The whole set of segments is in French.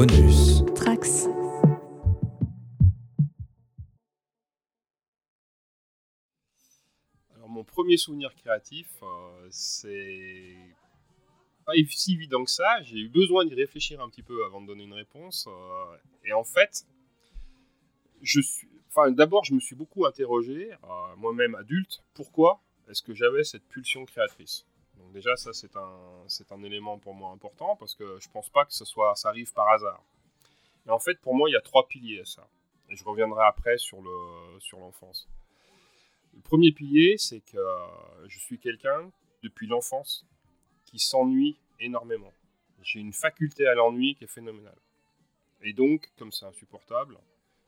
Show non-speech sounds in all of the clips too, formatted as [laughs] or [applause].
Bonus. Trax. Alors, mon premier souvenir créatif, euh, c'est pas si évident que ça. J'ai eu besoin d'y réfléchir un petit peu avant de donner une réponse. euh, et en fait, je suis. Enfin, d'abord, je me suis beaucoup interrogé, euh, moi-même adulte, pourquoi est-ce que j'avais cette pulsion créatrice? Déjà, ça c'est un, c'est un élément pour moi important parce que je pense pas que ce soit, ça arrive par hasard. Et en fait, pour moi, il y a trois piliers à ça. Et je reviendrai après sur le, sur l'enfance. Le premier pilier, c'est que euh, je suis quelqu'un depuis l'enfance qui s'ennuie énormément. J'ai une faculté à l'ennui qui est phénoménale. Et donc, comme c'est insupportable,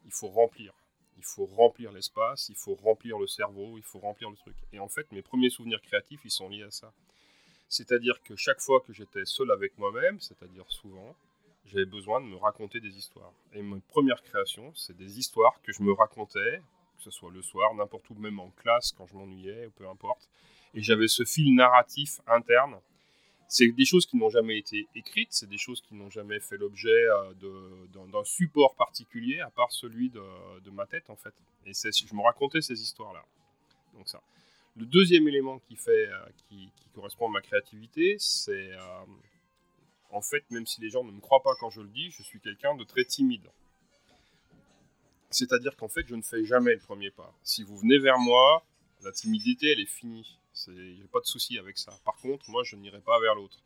il faut remplir. Il faut remplir l'espace, il faut remplir le cerveau, il faut remplir le truc. Et en fait, mes premiers souvenirs créatifs, ils sont liés à ça. C'est-à-dire que chaque fois que j'étais seul avec moi-même, c'est-à-dire souvent, j'avais besoin de me raconter des histoires. Et ma première création, c'est des histoires que je me racontais, que ce soit le soir, n'importe où, même en classe, quand je m'ennuyais, peu importe. Et j'avais ce fil narratif interne c'est des choses qui n'ont jamais été écrites, c'est des choses qui n'ont jamais fait l'objet euh, d'un support particulier, à part celui de, de ma tête, en fait. Et je me racontais ces histoires-là. Donc ça. Le deuxième élément qui, fait, euh, qui, correspond à ma créativité, c'est... euh, en fait, même si les gens ne me croient pas quand je le dis, je suis quelqu'un de très timide. C'est-à-dire qu'en fait, je ne fais jamais le premier pas. Si vous venez vers moi, la timidité, elle est finie. J'ai pas de souci avec ça. Par contre, moi, je n'irai pas vers l'autre.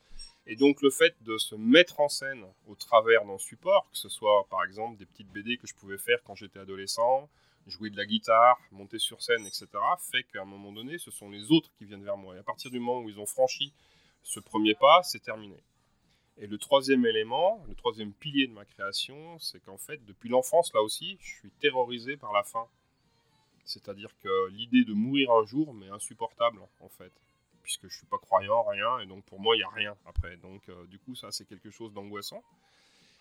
Et donc, le fait de se mettre en scène au travers d'un support, que ce soit par exemple des petites BD que je pouvais faire quand j'étais adolescent, jouer de la guitare, monter sur scène, etc., fait qu'à un moment donné, ce sont les autres qui viennent vers moi. Et à partir du moment où ils ont franchi ce premier pas, c'est terminé. Et le troisième élément, le troisième pilier de ma création, c'est qu'en fait, depuis l'enfance, là aussi, je suis terrorisé par la faim. C'est-à-dire que l'idée de mourir un jour m'est insupportable, en fait. Puisque je suis pas croyant, rien, et donc pour moi, il n'y a rien après. Donc, euh, du coup, ça, c'est quelque chose d'angoissant.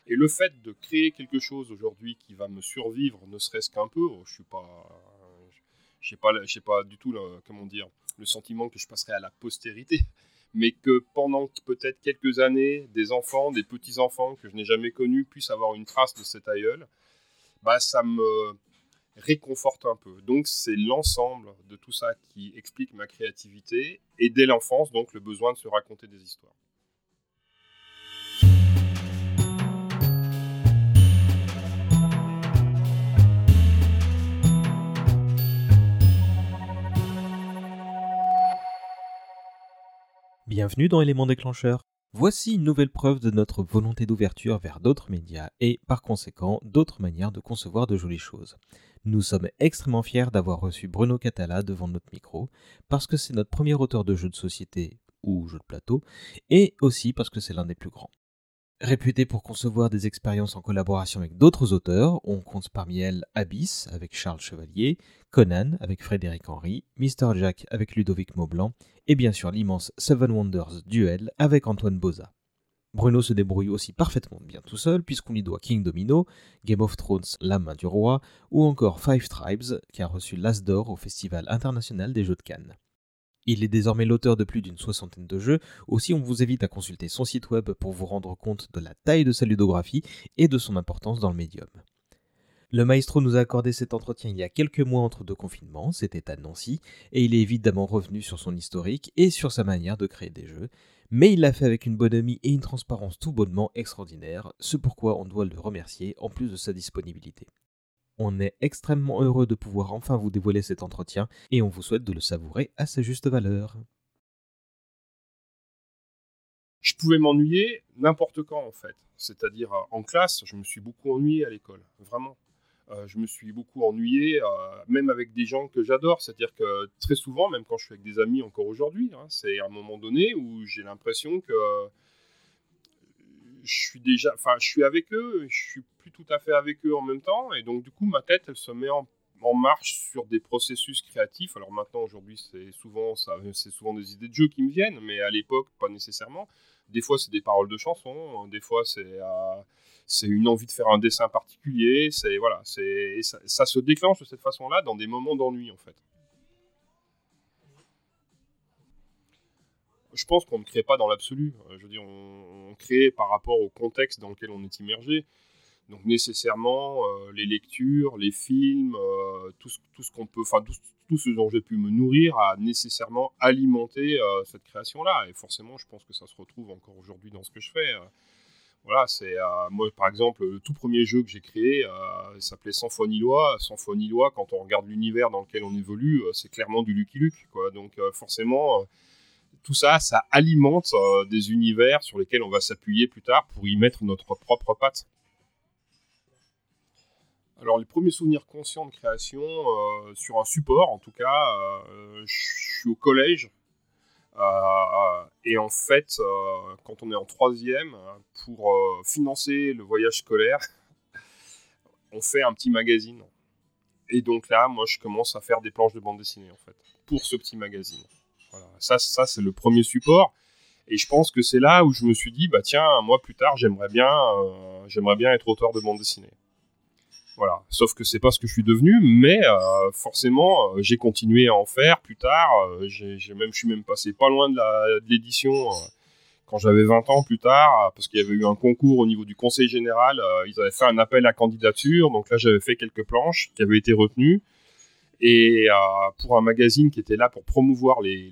Et le fait de créer quelque chose aujourd'hui qui va me survivre, ne serait-ce qu'un peu, oh, je suis pas. Je n'ai pas, j'ai pas du tout, le, comment dire, le sentiment que je passerai à la postérité. [laughs] Mais que pendant peut-être quelques années, des enfants, des petits-enfants que je n'ai jamais connus puissent avoir une trace de cet aïeul, bah, ça me, réconforte un peu. Donc c'est l'ensemble de tout ça qui explique ma créativité et dès l'enfance donc le besoin de se raconter des histoires. Bienvenue dans Éléments déclencheurs. Voici une nouvelle preuve de notre volonté d'ouverture vers d'autres médias et, par conséquent, d'autres manières de concevoir de jolies choses. Nous sommes extrêmement fiers d'avoir reçu Bruno Catala devant notre micro, parce que c'est notre premier auteur de jeux de société ou jeux de plateau, et aussi parce que c'est l'un des plus grands. Réputé pour concevoir des expériences en collaboration avec d'autres auteurs, on compte parmi elles Abyss avec Charles Chevalier, Conan avec Frédéric Henry, Mr. Jack avec Ludovic Maublanc, et bien sûr l'immense Seven Wonders Duel avec Antoine Boza. Bruno se débrouille aussi parfaitement bien tout seul puisqu'on lui doit King Domino, Game of Thrones La main du roi ou encore Five Tribes qui a reçu l'As d'or au Festival international des jeux de Cannes. Il est désormais l'auteur de plus d'une soixantaine de jeux, aussi on vous invite à consulter son site web pour vous rendre compte de la taille de sa ludographie et de son importance dans le médium. Le maestro nous a accordé cet entretien il y a quelques mois entre deux confinements, c'était à Nancy, et il est évidemment revenu sur son historique et sur sa manière de créer des jeux, mais il l'a fait avec une bonhomie et une transparence tout bonnement extraordinaire, ce pourquoi on doit le remercier en plus de sa disponibilité. On est extrêmement heureux de pouvoir enfin vous dévoiler cet entretien et on vous souhaite de le savourer à sa juste valeur. Je pouvais m'ennuyer n'importe quand en fait. C'est-à-dire euh, en classe, je me suis beaucoup ennuyé à l'école, vraiment. Euh, je me suis beaucoup ennuyé, euh, même avec des gens que j'adore. C'est-à-dire que très souvent, même quand je suis avec des amis encore aujourd'hui, hein, c'est à un moment donné où j'ai l'impression que je suis déjà, enfin, je suis avec eux, je suis tout à fait avec eux en même temps, et donc du coup, ma tête, elle se met en, marche sur des processus créatifs. Alors maintenant, aujourd'hui, c'est souvent, ça, c'est souvent des idées de jeu qui me viennent, mais à l'époque, pas nécessairement. Des fois, c'est des paroles de chansons, des fois, c'est euh, une envie de faire un dessin particulier. C'est voilà, c'est ça, se déclenche de cette façon-là dans des moments d'ennui, en fait. je pense qu'on ne crée pas dans l'absolu. Je veux dire, on, crée par rapport au contexte dans lequel on est immergé. Donc nécessairement, les lectures, les films, tout ce, tout ce qu'on peut, enfin tout, ce dont j'ai pu me nourrir a nécessairement alimenté cette création-là. Et forcément, je pense que ça se retrouve encore aujourd'hui dans ce que je fais. Voilà, c'est euh, moi par exemple le tout premier jeu que j'ai créé, euh, s'appelait Sans foi ni loi. Sans foi ni loi, quand on regarde l'univers dans lequel on évolue, euh, c'est clairement du Lucky Luke, quoi. Donc euh, forcément, tout ça, ça alimente des univers sur lesquels on va s'appuyer plus tard pour y mettre notre propre patte. Alors les premiers souvenirs conscients de création sur un support, en tout cas, je suis au collège. Euh, et en fait, euh, quand on est en troisième, pour euh, financer le voyage scolaire, [laughs] on fait un petit magazine. Et donc là, moi, je commence à faire des planches de bande dessinée, en fait, pour ce petit magazine. Voilà. Ça, ça c'est le premier support. Et je pense que c'est là où je me suis dit, bah tiens, moi plus tard, j'aimerais bien, j'aimerais bien être auteur de bande dessinée. Voilà. Sauf que c'est pas ce que je suis devenu, mais euh, forcément, euh, j'ai continué à en faire plus tard. Euh, j'ai même, je suis même passé pas loin de l'édition quand j'avais 20 ans plus tard, parce qu'il y avait eu un concours au niveau du conseil général. ils avaient fait un appel à candidature, donc là j'avais fait quelques planches qui avaient été retenues. Et pour un magazine qui était là pour promouvoir les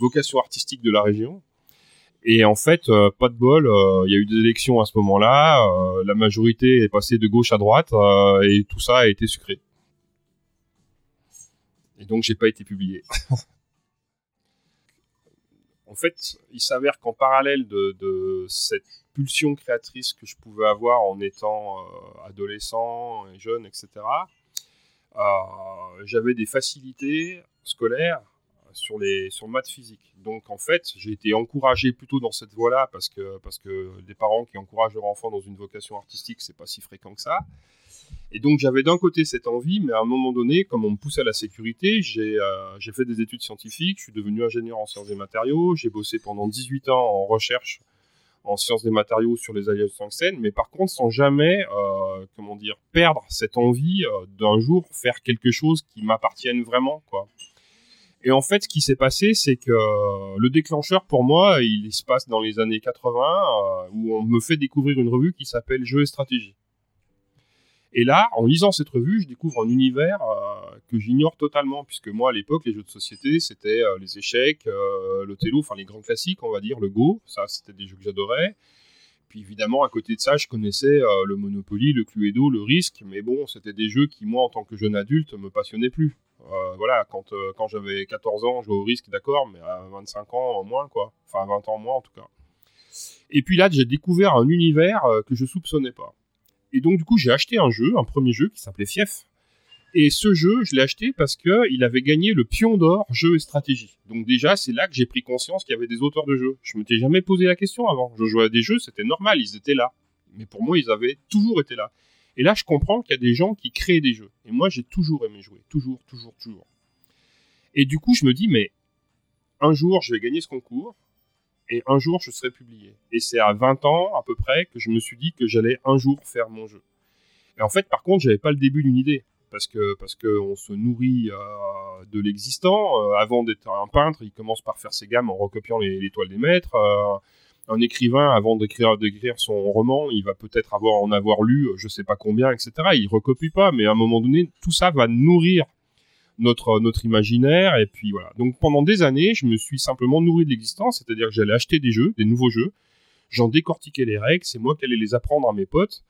vocations artistiques de la région. Et en fait, euh, pas de bol, euh, il y a eu des élections à ce moment-là, euh, la majorité est passée de gauche à droite, et tout ça a été sucré. Et donc, j'ai pas été publié. [laughs] en fait, il s'avère qu'en parallèle de, cette pulsion créatrice que je pouvais avoir en étant adolescent et jeune, etc., j'avais des facilités scolaires sur, les, sur le maths physique. Donc en fait, j'ai été encouragé plutôt dans cette voie-là parce que, parce que des parents qui encouragent leur enfant dans une vocation artistique, c'est pas si fréquent que ça. Et donc j'avais d'un côté cette envie, mais à un moment donné, comme on me poussait à la sécurité, j'ai euh, fait des études scientifiques, je suis devenu ingénieur en sciences des matériaux, j'ai bossé pendant 18 ans en recherche en sciences des matériaux sur les alliages tungstène, mais par contre sans jamais, euh, comment dire, perdre cette envie euh, d'un jour faire quelque chose qui m'appartienne vraiment, quoi. Et en fait, ce qui s'est passé, c'est que euh, le déclencheur, pour moi, il, se passe dans les années 80, euh, où on me fait découvrir une revue qui s'appelle Jeux et Stratégie. Et là, en lisant cette revue, je découvre un univers euh, que j'ignore totalement, puisque moi, à l'époque, les jeux de société, c'était les échecs, le télo, enfin les grands classiques, on va dire, le Go, ça, c'était des jeux que j'adorais. Puis évidemment, à côté de ça, je connaissais le Monopoly, le Cluedo, le Risque, mais bon, c'était des jeux qui, moi, en tant que jeune adulte, me passionnaient plus. Euh, voilà, quand, euh, j'avais 14 ans, je jouais au risque, d'accord, mais à 25 ans, moins, quoi. Enfin, à 20 ans, moins, en tout cas. Et puis là, j'ai découvert un univers euh, que je soupçonnais pas. Et donc, du coup, j'ai acheté un jeu, un premier jeu qui s'appelait Fief. Et ce jeu, je l'ai acheté parce qu'il avait gagné le pion d'or jeu et stratégie. Donc déjà, c'est là que j'ai pris conscience qu'il y avait des auteurs de jeux. Je m'étais jamais posé la question avant. Je jouais à des jeux, c'était normal, ils étaient là. Mais pour moi, ils avaient toujours été là. Et là, je comprends qu'il y a des gens qui créent des jeux. Et moi, j'ai toujours aimé jouer. Toujours, toujours, toujours. Et du coup, je me dis, mais un jour, je vais gagner ce concours. Et un jour, je serai publié. Et c'est à 20 ans, à peu près, que je me suis dit que j'allais un jour faire mon jeu. Et en fait, par contre, j'avais pas le début d'une idée. Parce que parce qu'on se nourrit euh, de l'existant. Euh, avant d'être un peintre, il commence par faire ses gammes en recopiant les, toiles des maîtres. Euh, un écrivain, avant d'écrire, d'écrire son roman, il va peut-être avoir en avoir lu, je sais pas combien, etc. Il recopie pas, mais à un moment donné, tout ça va nourrir notre, notre imaginaire. Et puis voilà. Donc pendant des années, je me suis simplement nourri de l'existence, c'est-à-dire que j'allais acheter des jeux, des nouveaux jeux, j'en décortiquais les règles, c'est moi qui allais les apprendre à mes potes.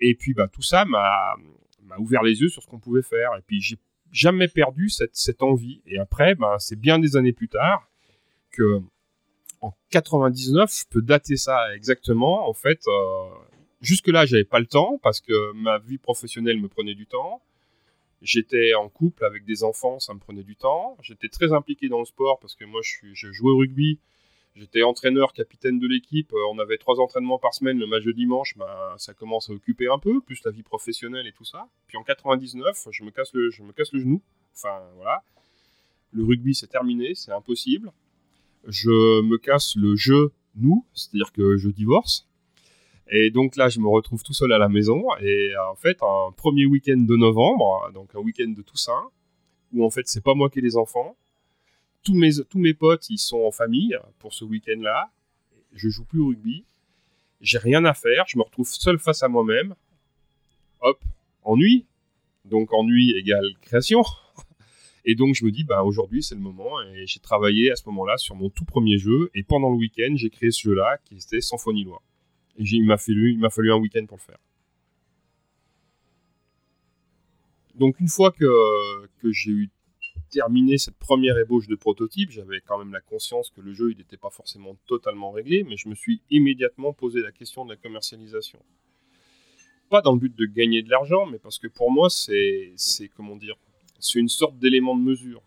Et puis bah, tout ça m'a, m'a ouvert les yeux sur ce qu'on pouvait faire. Et puis j'ai jamais perdu cette, cette envie. Et après, bah, c'est bien des années plus tard que en 99, je peux dater ça exactement. En fait, euh, jusque-là, j'avais pas le temps parce que ma vie professionnelle me prenait du temps. J'étais en couple avec des enfants, ça me prenait du temps. J'étais très impliqué dans le sport parce que moi, je, je jouais au rugby. J'étais entraîneur, capitaine de l'équipe. On avait trois entraînements par semaine. Le match de dimanche, ben, ça commence à occuper un peu, plus la vie professionnelle et tout ça. Puis en 99, je me casse le, je me casse le genou. Enfin, voilà. Le rugby, c'est terminé, c'est impossible je me casse le jeu nous, c'est-à-dire que je divorce. Et donc là, je me retrouve tout seul à la maison. Et en fait, un premier week-end de novembre, donc un week-end de Toussaint, où en fait, c'est pas moi qui ai les enfants, tous mes, tous mes potes, ils sont en famille pour ce week-end-là. Je joue plus au rugby. J'ai rien à faire. Je me retrouve seul face à moi-même. Hop, ennui. Donc ennui égale création. Et donc je me dis, bah, aujourd'hui c'est le moment. Et j'ai travaillé à ce moment-là sur mon tout premier jeu. Et pendant le week-end, j'ai créé ce jeu-là qui était Symphonie Loi. Et il m'a fallu, fallu un week-end pour le faire. Donc une fois que, que j'ai eu terminé cette première ébauche de prototype, j'avais quand même la conscience que le jeu n'était pas forcément totalement réglé, mais je me suis immédiatement posé la question de la commercialisation. Pas dans le but de gagner de l'argent, mais parce que pour moi, c'est, comment dire, c'est une sorte d'élément de mesure.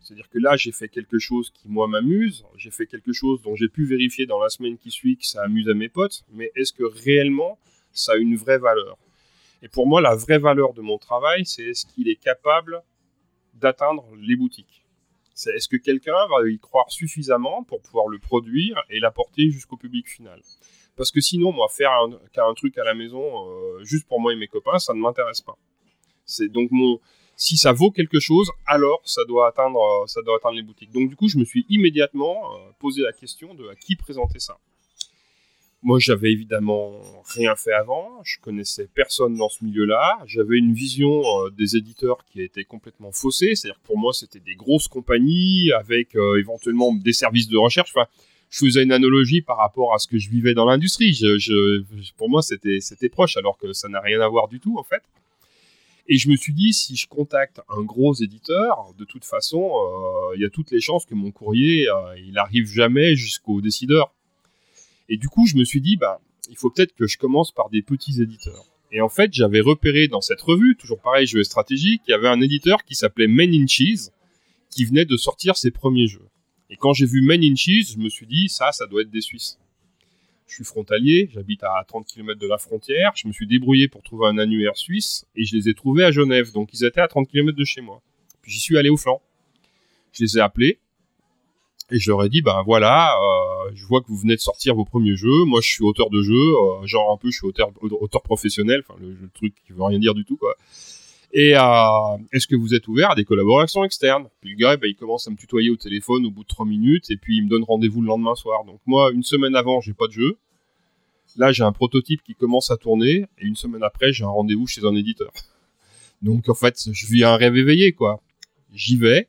C'est-à-dire que là, j'ai fait quelque chose qui, moi, m'amuse, j'ai fait quelque chose dont j'ai pu vérifier dans la semaine qui suit que ça amuse à mes potes, mais est-ce que réellement ça a une vraie valeur? Et pour moi, la vraie valeur de mon travail, c'est est-ce qu'il est capable d'atteindre les boutiques. Est-ce que quelqu'un va y croire suffisamment pour pouvoir le produire et l'apporter jusqu'au public final? Parce que sinon, moi, faire un, truc à la maison euh, juste pour moi et mes copains, ça ne m'intéresse pas. C'est donc mon si ça vaut quelque chose, alors ça doit atteindre ça doit atteindre les boutiques. Donc du coup, je me suis immédiatement euh, posé la question de à qui présenter ça. Moi, j'avais évidemment rien fait avant, je connaissais personne dans ce milieu-là, j'avais une vision euh, des éditeurs qui était complètement faussée, c'est-à-dire que pour moi, c'était des grosses compagnies avec euh, éventuellement des services de recherche. Enfin, je faisais une analogie par rapport à ce que je vivais dans l'industrie. Pour moi, c'était proche, alors que ça n'a rien à voir du tout, en fait. Et je me suis dit, si je contacte un gros éditeur, de toute façon, euh, il y a toutes les chances que mon courrier, il n'arrive jamais jusqu'au décideur. Et du coup, je me suis dit, bah, il faut peut-être que je commence par des petits éditeurs. Et en fait, j'avais repéré dans cette revue, toujours pareil, jeu stratégique, il y avait un éditeur qui s'appelait Men in Cheese, qui venait de sortir ses premiers jeux. Et quand j'ai vu Men in Cheese, je me suis dit, ça, ça doit être des Suisses. Je suis frontalier, j'habite à 30 km de la frontière, je me suis débrouillé pour trouver un annuaire suisse, et je les ai trouvés à Genève, donc ils étaient à 30 km de chez moi. Puis j'y suis allé au flanc. Je les ai appelés, et je leur ai dit, ben voilà, euh, je vois que vous venez de sortir vos premiers jeux. Moi, je suis auteur de jeux, euh, genre un peu, je suis auteur, professionnel, enfin le, truc qui veut rien dire du tout, quoi. Et euh, est-ce que vous êtes ouvert à des collaborations externes? Puis le gars, ben, il commence à me tutoyer au téléphone au bout de trois minutes, et puis il me donne rendez-vous le lendemain soir. Donc moi, une semaine avant, j'ai pas de jeu. Là, j'ai un prototype qui commence à tourner, et une semaine après, j'ai un rendez-vous chez un éditeur. Donc en fait, je vis un rêve éveillé, quoi. J'y vais,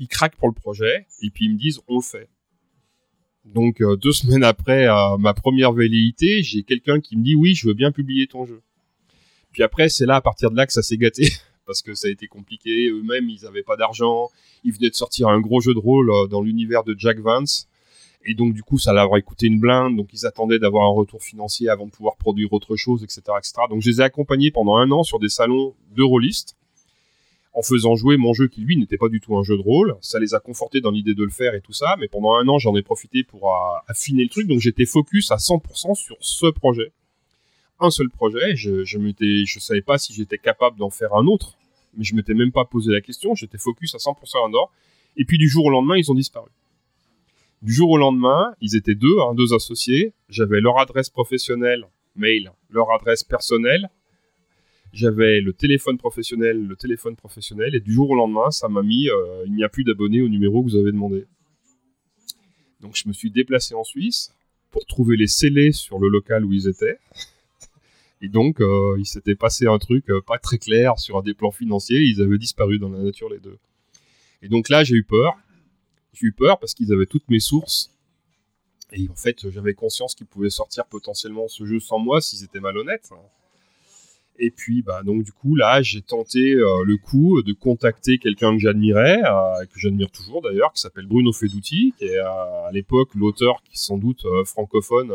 ils craquent pour le projet et puis ils me disent on le fait. Donc euh, deux [laughs] semaines après ma première velléité, j'ai quelqu'un qui me dit oui, je veux bien publier ton jeu. Puis après, c'est là à partir de là que ça s'est gâté [laughs] parce que ça a été compliqué. Eux-mêmes, ils n'avaient pas d'argent. Ils venaient de sortir un gros jeu de rôle euh, dans l'univers de Jack Vance. Et donc, du coup, ça leur a coûté une blinde. Donc, ils attendaient d'avoir un retour financier avant de pouvoir produire autre chose, etc., etc. Donc, je les ai accompagnés pendant un an sur des salons de rôlistes en faisant jouer mon jeu qui lui n'était pas du tout un jeu de rôle. Ça les a confortés dans l'idée de le faire et tout ça, mais pendant un an j'en ai profité pour affiner le truc, donc j'étais focus à 100% sur ce projet. Un seul projet, je, je savais pas si j'étais capable d'en faire un autre, mais je m'étais même pas posé la question, j'étais focus à 100% un or, et puis du jour au lendemain ils ont disparu. Du jour au lendemain, ils étaient deux, hein, deux associés, j'avais leur adresse professionnelle, mail, leur adresse personnelle, j'avais le téléphone professionnel, le téléphone professionnel, et du jour au lendemain, ça m'a mis euh, il n'y a plus d'abonnés au numéro que vous avez demandé. Donc je me suis déplacé en Suisse pour trouver les scellés sur le local où ils étaient. Et donc, euh, il s'était passé un truc euh, pas très clair sur des plans financiers. Ils avaient disparu dans la nature, les deux. Et donc là, j'ai eu peur. J'ai eu peur parce qu'ils avaient toutes mes sources. Et en fait, j'avais conscience qu'ils pouvaient sortir potentiellement ce jeu sans moi s'ils étaient malhonnêtes. Et puis, bah, donc, du coup, là, j'ai tenté euh, le coup de contacter quelqu'un que j'admirais, euh, que j'admire toujours d'ailleurs, qui s'appelle Bruno Feduti, qui est euh, à l'époque l'auteur qui, sans doute, francophone,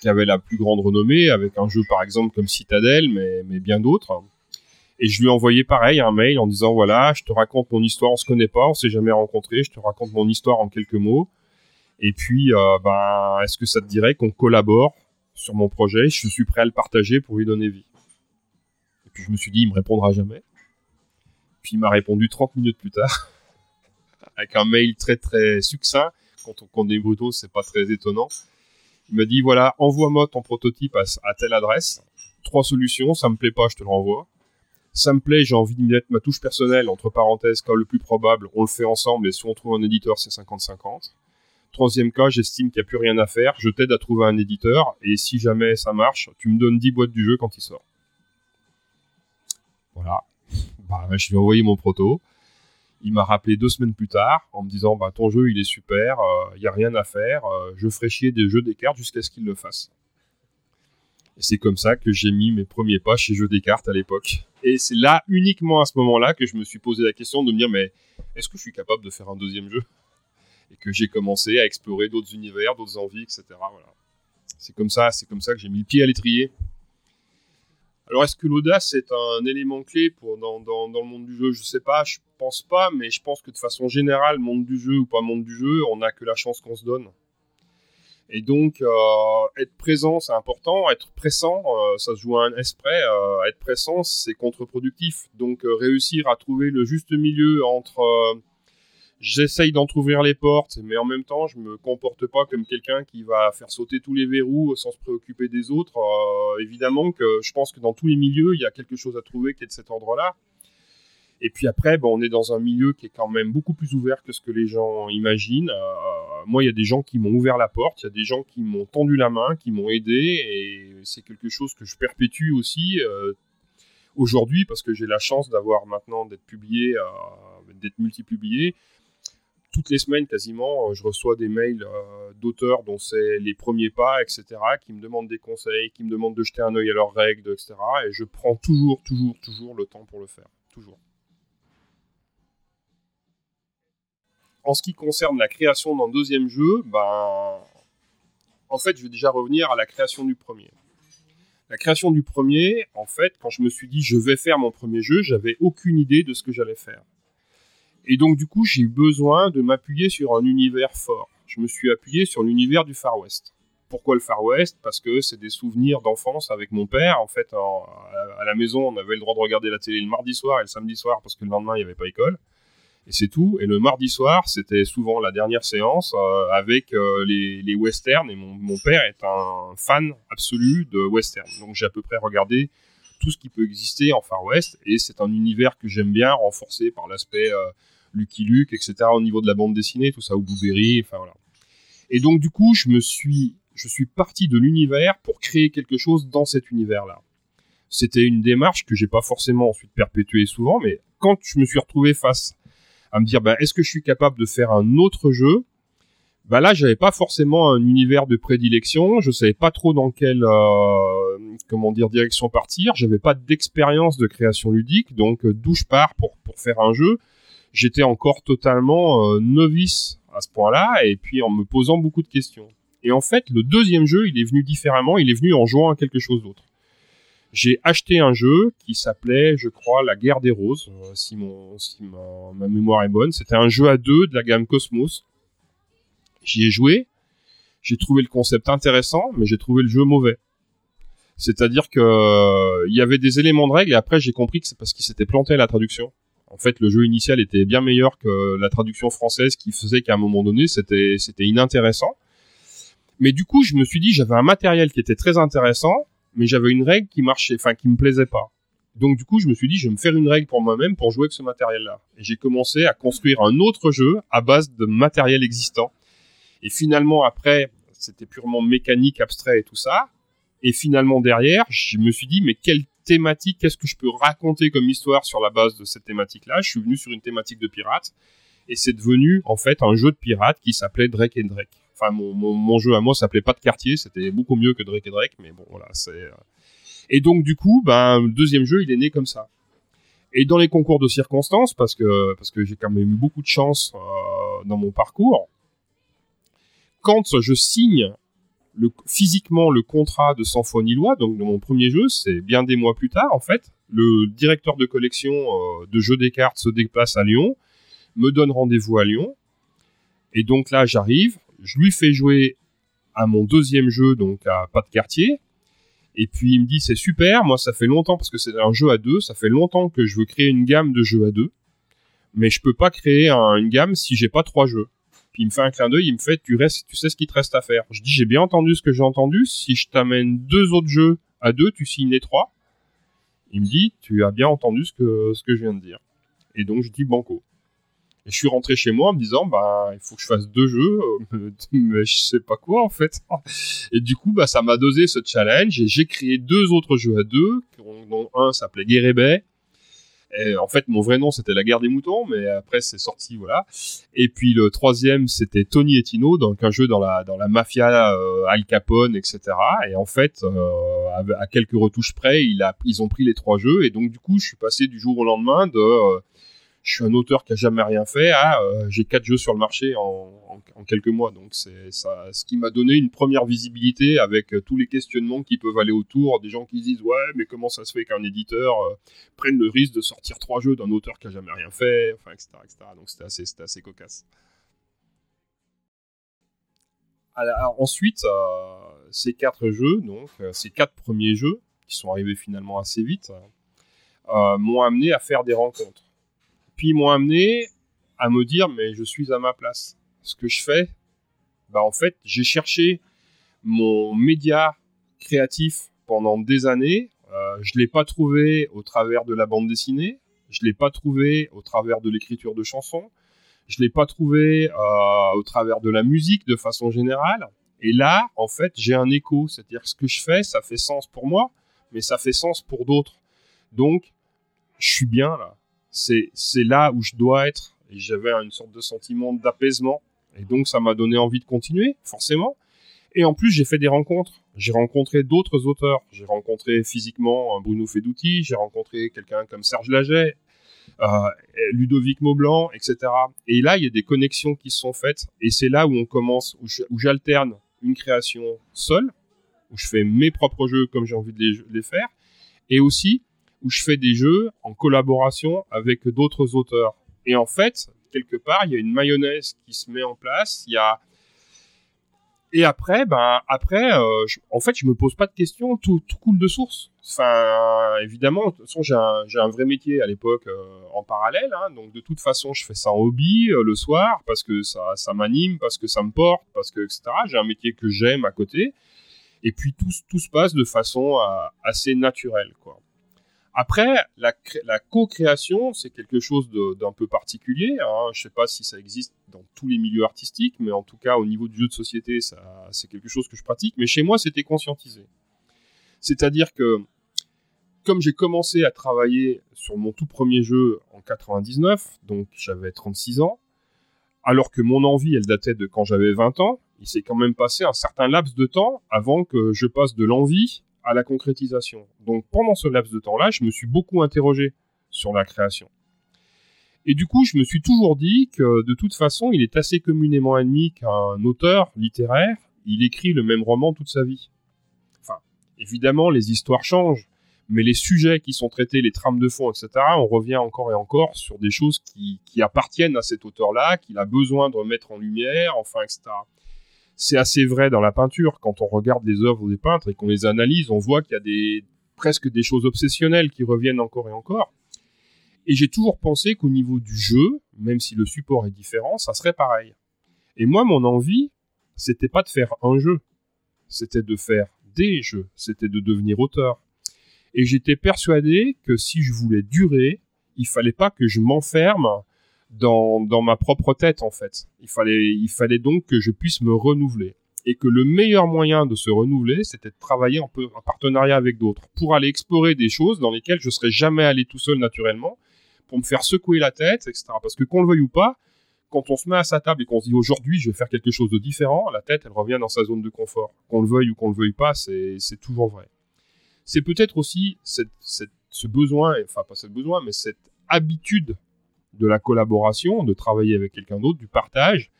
qui avait la plus grande renommée, avec un jeu, par exemple, comme Citadel, mais, mais bien d'autres. Et je lui ai envoyé pareil un mail en disant voilà, je te raconte mon histoire, on se connaît pas, on s'est jamais rencontré, je te raconte mon histoire en quelques mots. Et puis, ben, est-ce que ça te dirait qu'on collabore sur mon projet? Je suis prêt à le partager pour lui donner vie. Je me suis dit, il me répondra jamais. Puis il m'a répondu 30 minutes plus tard, [laughs] avec un mail très très succinct. Quand on compte des brutaux, c'est pas très étonnant. Il m'a dit, voilà, envoie-moi ton prototype à, telle adresse. Trois solutions, ça me plaît pas, je te le renvoie. ça me plaît, j'ai envie de mettre ma touche personnelle, entre parenthèses, cas le plus probable, on le fait ensemble, et si on trouve un éditeur, c'est 50-50. Troisième cas, j'estime qu'il n'y a plus rien à faire, je t'aide à trouver un éditeur, et si jamais ça marche, tu me donnes 10 boîtes du jeu quand il sort. Voilà. Bah, je lui ai envoyé mon proto. Il m'a rappelé deux semaines plus tard en me disant bah, ton jeu il est super, il euh, n'y a rien à faire, euh, je ferai chier des jeux des cartes jusqu'à ce qu'il le fasse. Et c'est comme ça que j'ai mis mes premiers pas chez Jeux des cartes à l'époque. Et c'est là, uniquement à ce moment-là, que je me suis posé la question de me dire mais est-ce que je suis capable de faire un deuxième jeu? Et que j'ai commencé à explorer d'autres univers, d'autres envies, etc. Voilà. C'est comme ça, c'est comme ça que j'ai mis le pied à l'étrier alors, est-ce que l'audace est un élément clé pour, dans, le monde du jeu? Je ne sais pas, je pense pas, mais je pense que de façon générale, monde du jeu ou pas monde du jeu, on n'a que la chance qu'on se donne. Et donc, euh, être présent, c'est important. Être pressant, euh, ça se joue à un esprit. Euh, être pressant, c'est contre-productif. Donc, réussir à trouver le juste milieu entre j'essaye d'entrouvrir les portes, mais en même temps, je me comporte pas comme quelqu'un qui va faire sauter tous les verrous sans se préoccuper des autres. Euh, évidemment que je pense que dans tous les milieux, il y a quelque chose à trouver qui est de cet ordre-là. Et puis après, bon, on est dans un milieu qui est quand même beaucoup plus ouvert que ce que les gens imaginent. Euh, moi, il y a des gens qui m'ont ouvert la porte, il y a des gens qui m'ont tendu la main, qui m'ont aidé, et c'est quelque chose que je perpétue aussi euh, aujourd'hui parce que j'ai la chance d'avoir maintenant d'être publié, d'être multipublié toutes les semaines quasiment, euh, je reçois des mails euh, d'auteurs dont c'est les premiers pas, etc., qui me demandent des conseils, qui me demandent de jeter un œil à leurs règles, etc. Et je prends toujours, toujours, toujours le temps pour le faire. Toujours. En ce qui concerne la création d'un deuxième jeu, ben, en fait, je vais déjà revenir à la création du premier. La création du premier, en fait, quand je me suis dit je vais faire mon premier jeu, j'avais aucune idée de ce que j'allais faire. Et donc, du coup, j'ai eu besoin de m'appuyer sur un univers fort. Je me suis appuyé sur l'univers du Far West. Pourquoi le Far West? Parce que c'est des souvenirs d'enfance avec mon père. En fait, à la maison, on avait le droit de regarder la télé le mardi soir et le samedi soir parce que le lendemain, il n'y avait pas école. Et c'est tout. Et le mardi soir, c'était souvent la dernière séance euh, avec euh, les, westerns. Et mon, père est un fan absolu de western. Donc j'ai à peu près regardé tout ce qui peut exister en Far West. Et c'est un univers que j'aime bien, renforcé par l'aspect euh, Lucky Luke, etc. au niveau de la bande dessinée, tout ça, ou Blueberry, enfin voilà. Et donc du coup, je me suis, je suis parti de l'univers pour créer quelque chose dans cet univers-là. C'était une démarche que j'ai pas forcément ensuite perpétuée souvent, mais quand je me suis retrouvé face à me dire, ben, est-ce que je suis capable de faire un autre jeu? Bah là, j'avais pas forcément un univers de prédilection, je savais pas trop dans quelle euh, comment dire direction partir, j'avais pas d'expérience de création ludique, donc euh, d'où je pars pour pour faire un jeu, j'étais encore totalement euh, novice à ce point-là, et puis en me posant beaucoup de questions. Et en fait, le deuxième jeu, il est venu différemment, il est venu en jouant à quelque chose d'autre. J'ai acheté un jeu qui s'appelait, je crois, La Guerre des Roses, si, mon, si ma, mémoire est bonne. C'était un jeu à deux de la gamme Cosmos J'y ai joué, j'ai trouvé le concept intéressant, mais j'ai trouvé le jeu mauvais. C'est-à-dire que euh, il y avait des éléments de règle et après j'ai compris que c'est parce qu'il s'était planté à la traduction. En fait, le jeu initial était bien meilleur que la traduction française qui faisait qu'à un moment donné, c'était inintéressant. Mais du coup, je me suis dit j'avais un matériel qui était très intéressant, mais j'avais une règle qui marchait, enfin qui me plaisait pas. Donc du coup, je me suis dit je vais me faire une règle pour moi-même pour jouer avec ce matériel-là. Et j'ai commencé à construire un autre jeu à base de matériel existant et finalement, après, c'était purement mécanique, abstrait et tout ça. Et finalement, derrière, je me suis dit, mais quelle thématique, qu'est-ce que je peux raconter comme histoire sur la base de cette thématique-là? Je suis venu sur une thématique de pirates. Et c'est devenu, en fait, un jeu de pirates qui s'appelait Drake and Drake. Enfin, mon, mon, jeu à moi s'appelait pas de quartier, c'était beaucoup mieux que Drake and Drake, mais bon, voilà, c'est... Euh. Et donc, du coup, ben, le deuxième jeu, il est né comme ça. Et dans les concours de circonstances, parce que, parce que j'ai quand même eu beaucoup de chance euh, dans mon parcours, quand je signe physiquement le contrat de Sans foi ni loi, donc de mon premier jeu, c'est bien des mois plus tard, en fait, le directeur de collection euh, de jeux des cartes se déplace à Lyon, me donne rendez-vous à Lyon, et donc là j'arrive, je lui fais jouer à mon deuxième jeu, donc à Pas de quartier, et puis il me dit c'est super, moi ça fait longtemps, parce que c'est un jeu à deux, ça fait longtemps que je veux créer une gamme de jeux à deux, mais je peux pas créer une gamme si j'ai pas trois jeux. Puis il me fait un clin d'œil, il me fait tu restes, tu sais ce qu'il te reste à faire. Je dis j'ai bien entendu ce que j'ai entendu. Si je t'amène deux autres jeux à deux, tu signes les trois. Il me dit, tu as bien entendu ce que, ce que je viens de dire. Et donc, je dis banco. Et je suis rentré chez moi en me disant, bah, il faut que je fasse deux jeux, [laughs] mais je sais pas quoi, en fait. Et du coup, bah, ça m'a dosé ce challenge, et j'ai créé deux autres jeux à deux, dont un s'appelait Guérébet, et en fait, mon vrai nom, c'était La Guerre des Moutons, mais après, c'est sorti, voilà. Et puis le troisième, c'était Tony et Tino, donc un jeu dans la, dans la mafia euh, Al Capone, etc. Et en fait, euh, à quelques retouches près, ils ont pris les trois jeux. Et donc, du coup, je suis passé du jour au lendemain de... Je suis un auteur qui a jamais rien fait. Euh, j'ai quatre jeux sur le marché en, quelques mois, donc c'est ce qui m'a donné une première visibilité avec euh, tous les questionnements qui peuvent aller autour, des gens qui disent ouais, mais comment ça se fait qu'un éditeur euh, prenne le risque de sortir trois jeux d'un auteur qui a jamais rien fait. Donc c'était assez, cocasse. Ensuite, ces quatre jeux, donc ces quatre premiers jeux qui sont arrivés finalement assez vite, m'ont amené à faire des rencontres puis m'ont amené à me dire, mais je suis à ma place. Ce que je fais, bah en fait, j'ai cherché mon média créatif pendant des années. Euh, je l'ai pas trouvé au travers de la bande dessinée. Je l'ai pas trouvé au travers de l'écriture de chansons. Je l'ai pas trouvé euh, au travers de la musique de façon générale. Et là, en fait, j'ai un écho. C'est-à-dire ce que je fais, ça fait sens pour moi, mais ça fait sens pour d'autres. Donc, je suis bien là c'est là où je dois être. Et j'avais une sorte de sentiment d'apaisement. Et donc, ça m'a donné envie de continuer, forcément. Et en plus, j'ai fait des rencontres. J'ai rencontré d'autres auteurs. J'ai rencontré physiquement Bruno Fedouti, j'ai rencontré quelqu'un comme Serge Laget, euh, Ludovic Maublanc, etc. Et là, il y a des connexions qui se sont faites. Et c'est là où on commence, où j'alterne une création seule, où je fais mes propres jeux comme j'ai envie de les, faire, et aussi où je fais des jeux en collaboration avec d'autres auteurs. Et en fait, quelque part, il y a une mayonnaise qui se met en place. Il y a et après, ben après, euh, en fait, je me pose pas de questions, tout, coule de source. Enfin, évidemment, de toute façon, j'ai un, un, vrai métier à l'époque euh, en parallèle, hein, donc de toute façon, je fais ça en hobby euh, le soir parce que ça, ça m'anime, parce que ça me porte, parce que etc. J'ai un métier que j'aime à côté, et puis tout, tout se passe de façon assez naturelle, quoi. Après, la, co-création, c'est quelque chose d'un peu particulier. Hein. Je ne sais pas si ça existe dans tous les milieux artistiques, mais en tout cas, au niveau du jeu de société, c'est quelque chose que je pratique. Mais chez moi, c'était conscientisé. C'est-à-dire que, comme j'ai commencé à travailler sur mon tout premier jeu en 99, donc j'avais 36 ans, alors que mon envie, elle datait de quand j'avais 20 ans, il s'est quand même passé un certain laps de temps avant que je passe de l'envie à la concrétisation. Donc pendant ce laps de temps-là, je me suis beaucoup interrogé sur la création. Et du coup, je me suis toujours dit que de toute façon, il est assez communément admis qu'un auteur littéraire, il écrit le même roman toute sa vie. Enfin, évidemment, les histoires changent, mais les sujets qui sont traités, les trames de fond, etc., on revient encore et encore sur des choses qui, qui appartiennent à cet auteur-là, qu'il a besoin de remettre en lumière, enfin, etc c'est assez vrai dans la peinture. Quand on regarde les œuvres des peintres et qu'on les analyse, on voit qu'il y a presque des choses obsessionnelles qui reviennent encore et encore. Et j'ai toujours pensé qu'au niveau du jeu, même si le support est différent, ça serait pareil. Et moi, mon envie, c'était pas de faire un jeu, c'était de faire des jeux, c'était de devenir auteur. Et j'étais persuadé que si je voulais durer, il fallait pas que je m'enferme dans, dans ma propre tête en fait. Il fallait, il fallait donc que je puisse me renouveler et que le meilleur moyen de se renouveler, c'était de travailler en, partenariat avec d'autres pour aller explorer des choses dans lesquelles je serais jamais allé tout seul naturellement, pour me faire secouer la tête, etc. Parce que qu'on le veuille ou pas, quand on se met à sa table et qu'on se dit aujourd'hui je vais faire quelque chose de différent, la tête elle revient dans sa zone de confort. Qu'on le veuille ou qu'on le veuille pas, c'est toujours vrai. C'est peut-être aussi cette, cette, ce besoin, enfin pas ce besoin, mais cette habitude de la collaboration, de travailler avec quelqu'un d'autre, du partage,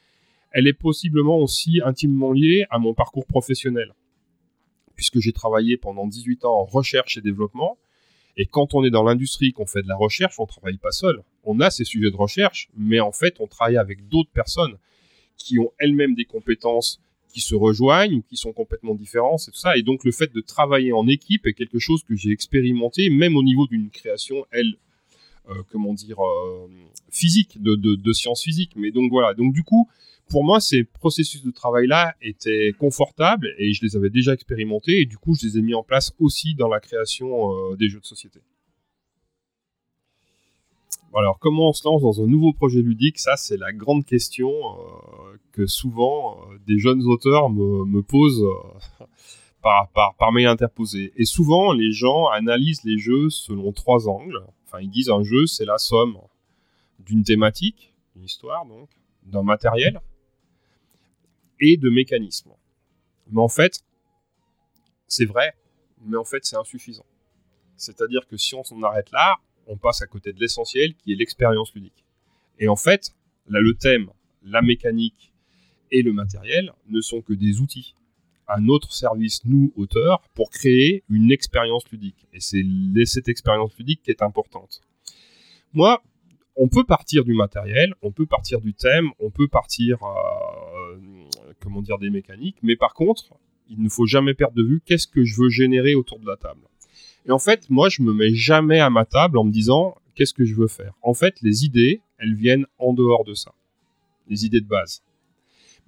elle est possiblement aussi intimement liée à mon parcours professionnel. Puisque j'ai travaillé pendant 18 ans en recherche et développement, et quand on est dans l'industrie, qu'on fait de la recherche, on ne travaille pas seul. On a ces sujets de recherche, mais en fait, on travaille avec d'autres personnes qui ont elles-mêmes des compétences qui se rejoignent ou qui sont complètement différentes, et tout ça. Et donc, le fait de travailler en équipe est quelque chose que j'ai expérimenté, même au niveau d'une création, elle, comment dire, euh, physique, de, de, sciences physiques. Mais donc voilà, donc du coup, pour moi, ces processus de travail-là étaient confortables et je les avais déjà expérimentés et du coup, je les ai mis en place aussi dans la création euh, des jeux de société. alors, comment on se lance dans un nouveau projet ludique? Ça, c'est la grande question que souvent des jeunes auteurs me, posent [laughs] par, par, par mail interposé. Et souvent, les gens analysent les jeux selon trois angles. Enfin, ils disent un jeu, c'est la somme d'une thématique, une histoire donc, d'un matériel et de mécanismes. Mais en fait, c'est vrai, mais en fait, c'est insuffisant. C'est-à-dire que si on s'en arrête là, on passe à côté de l'essentiel qui est l'expérience ludique. Et en fait, le thème, la mécanique et le matériel ne sont que des outils à notre service, nous, auteurs, pour créer une expérience ludique. Et c'est cette expérience ludique qui est importante. Moi, on peut partir du matériel, on peut partir du thème, on peut partir, euh, comment dire, des mécaniques, mais par contre, il ne faut jamais perdre de vue qu'est-ce que je veux générer autour de la table. Et en fait, moi, je me mets jamais à ma table en me disant qu'est-ce que je veux faire? En fait, les idées, elles viennent en dehors de ça. Les idées de base.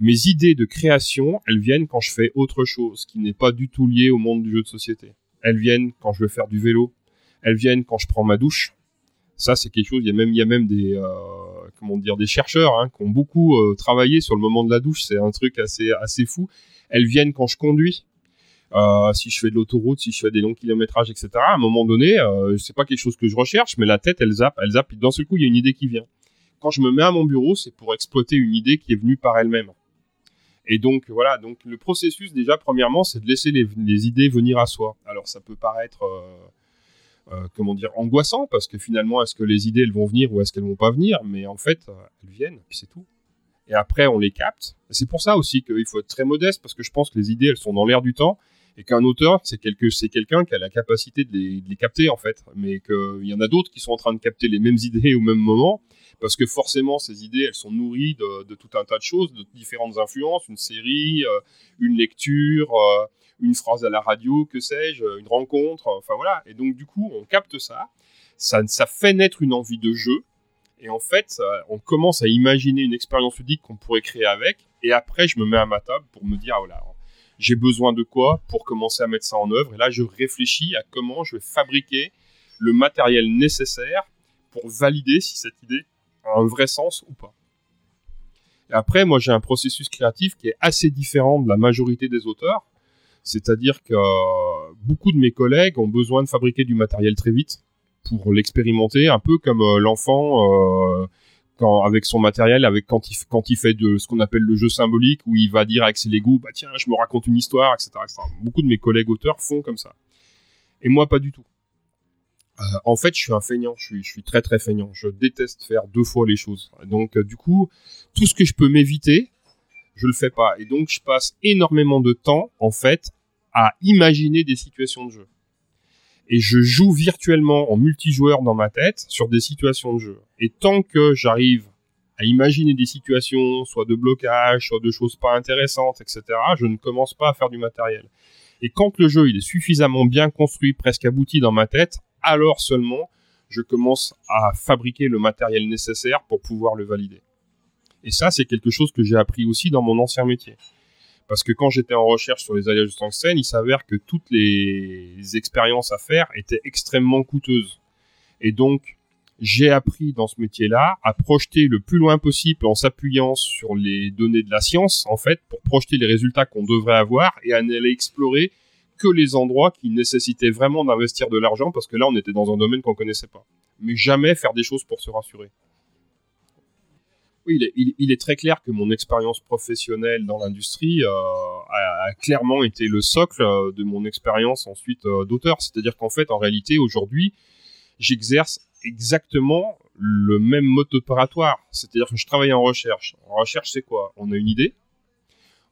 Mes idées de création, elles viennent quand je fais autre chose qui n'est pas du tout lié au monde du jeu de société. Elles viennent quand je veux faire du vélo. Elles viennent quand je prends ma douche. Ça, c'est quelque chose. Il y a même, même des, euh, comment dire, des chercheurs hein, qui ont beaucoup euh, travaillé sur le moment de la douche. C'est un truc assez, assez fou. Elles viennent quand je conduis. Euh, si je fais de l'autoroute, si je fais des longs kilométrages, etc. À un moment donné, euh, c'est pas quelque chose que je recherche, mais la tête, elle zappe, elle zappe. Et d'un seul coup, il y a une idée qui vient. Quand je me mets à mon bureau, c'est pour exploiter une idée qui est venue par elle-même. Et donc voilà, donc le processus déjà premièrement, c'est de laisser les, idées venir à soi. Alors ça peut paraître euh, euh, comment dire angoissant parce que finalement est-ce que les idées elles vont venir ou est-ce qu'elles vont pas venir? Mais en fait elles viennent puis c'est tout. Et après on les capte. C'est pour ça aussi qu'il faut être très modeste parce que je pense que les idées elles sont dans l'air du temps et qu'un auteur c'est quelqu'un qui a la capacité de les, capter en fait, mais qu'il y en a d'autres qui sont en train de capter les mêmes idées au même moment parce que forcément ces idées elles sont nourries de, tout un tas de choses, de différentes influences, une série, euh, une lecture, euh, une phrase à la radio, que sais-je, une rencontre, enfin voilà. Et donc du coup on capte ça, ça, ça fait naître une envie de jeu. Et en fait, on commence à imaginer une expérience ludique qu'on pourrait créer avec. Et après, je me mets à ma table pour me dire, ah voilà, j'ai besoin de quoi pour commencer à mettre ça en œuvre. Et là, je réfléchis à comment je vais fabriquer le matériel nécessaire pour valider si cette idée un vrai sens ou pas. Et après, moi, j'ai un processus créatif qui est assez différent de la majorité des auteurs. C'est-à-dire que euh, beaucoup de mes collègues ont besoin de fabriquer du matériel très vite pour l'expérimenter, un peu comme euh, l'enfant euh, avec son matériel, avec quand il, fait de ce qu'on appelle le jeu symbolique, où il va dire avec ses Lego, bah tiens, je me raconte une histoire, etc.. Beaucoup de mes collègues auteurs font comme ça. Et moi, pas du tout. Euh, en fait, je suis un feignant, je suis, je suis, très très feignant. Je déteste faire deux fois les choses. Donc, euh, du coup, tout ce que je peux m'éviter, je le fais pas. Et donc, je passe énormément de temps, en fait, à imaginer des situations de jeu. Et je joue virtuellement en multijoueur dans ma tête sur des situations de jeu. Et tant que j'arrive à imaginer des situations, soit de blocage, soit de choses pas intéressantes, etc., je ne commence pas à faire du matériel. Et quand le jeu il est suffisamment bien construit, presque abouti dans ma tête, alors seulement je commence à fabriquer le matériel nécessaire pour pouvoir le valider. Et ça, c'est quelque chose que j'ai appris aussi dans mon ancien métier. Parce que quand j'étais en recherche sur les alliages de tungstène, il s'avère que toutes les expériences à faire étaient extrêmement coûteuses. Et donc, j'ai appris dans ce métier-là à projeter le plus loin possible en s'appuyant sur les données de la science, en fait, pour projeter les résultats qu'on devrait avoir et à aller explorer que les endroits qui nécessitaient vraiment d'investir de l'argent parce que là on était dans un domaine qu'on connaissait pas. Mais jamais faire des choses pour se rassurer. Oui, il est, très clair que mon expérience professionnelle dans l'industrie euh, a, clairement été le socle euh, de mon expérience ensuite euh, d'auteur. C'est-à-dire qu'en fait, en réalité, aujourd'hui, j'exerce exactement le même mode opératoire. C'est-à-dire que je travaille en recherche. En recherche, c'est quoi? On a une idée,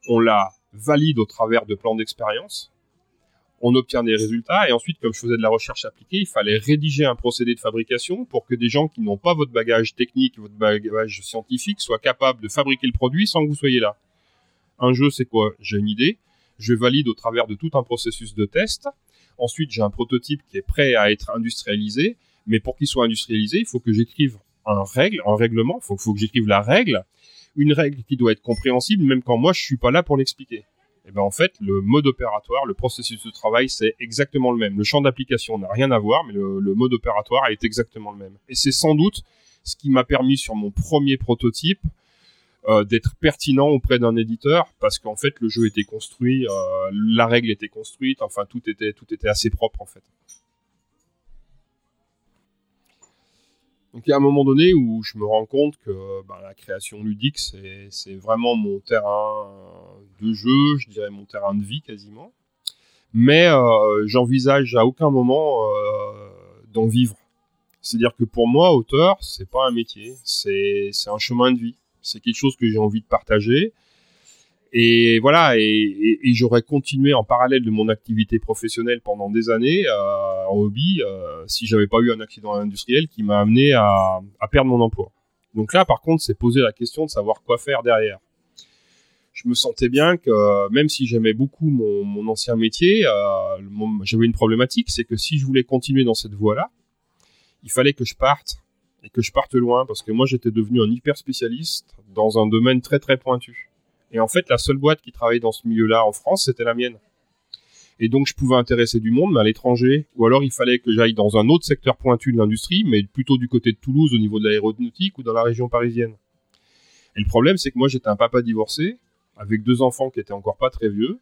on la valide au travers de plans d'expérience, on obtient des résultats et ensuite, comme je faisais de la recherche appliquée, il fallait rédiger un procédé de fabrication pour que des gens qui n'ont pas votre bagage technique, votre bagage scientifique, soient capables de fabriquer le produit sans que vous soyez là. Un jeu, c'est quoi? J'ai une idée, je valide au travers de tout un processus de test. Ensuite, j'ai un prototype qui est prêt à être industrialisé, mais pour qu'il soit industrialisé, il faut que j'écrive un règle, un règlement, il faut, que j'écrive la règle, une règle qui doit être compréhensible même quand moi je suis pas là pour l'expliquer. Et ben en fait, le mode opératoire, le processus de travail, c'est exactement le même. Le champ d'application n'a rien à voir, mais le, mode opératoire est exactement le même. Et c'est sans doute ce qui m'a permis sur mon premier prototype euh, d'être pertinent auprès d'un éditeur parce qu'en fait le jeu était construit, euh, la règle était construite, enfin tout était assez propre en fait. Donc il y a un moment donné où je me rends compte que ben, la création ludique c'est vraiment mon terrain de jeu, je dirais mon terrain de vie quasiment. Mais euh, j'envisage à aucun moment euh, d'en vivre. C'est-à-dire que pour moi, auteur, c'est pas un métier, c'est un chemin de vie c'est quelque chose que j'ai envie de partager. Et voilà, et, j'aurais continué en parallèle de mon activité professionnelle pendant des années euh, en hobby euh, si j'avais pas eu un accident industriel qui m'a amené à, perdre mon emploi. Donc là, par contre, c'est poser la question de savoir quoi faire derrière. Je me sentais bien que même si j'aimais beaucoup mon, ancien métier, euh, j'avais une problématique, c'est que si je voulais continuer dans cette voie-là, il fallait que je parte et que je parte loin parce que moi j'étais devenu un hyper spécialiste dans un domaine très très pointu. Et en fait, la seule boîte qui travaillait dans ce milieu-là en France, c'était la mienne. Et donc je pouvais intéresser du monde, mais à l'étranger. Ou alors il fallait que j'aille dans un autre secteur pointu de l'industrie, mais plutôt du côté de Toulouse au niveau de l'aéronautique ou dans la région parisienne. Et le problème, c'est que moi j'étais un papa divorcé, avec deux enfants qui étaient encore pas très vieux,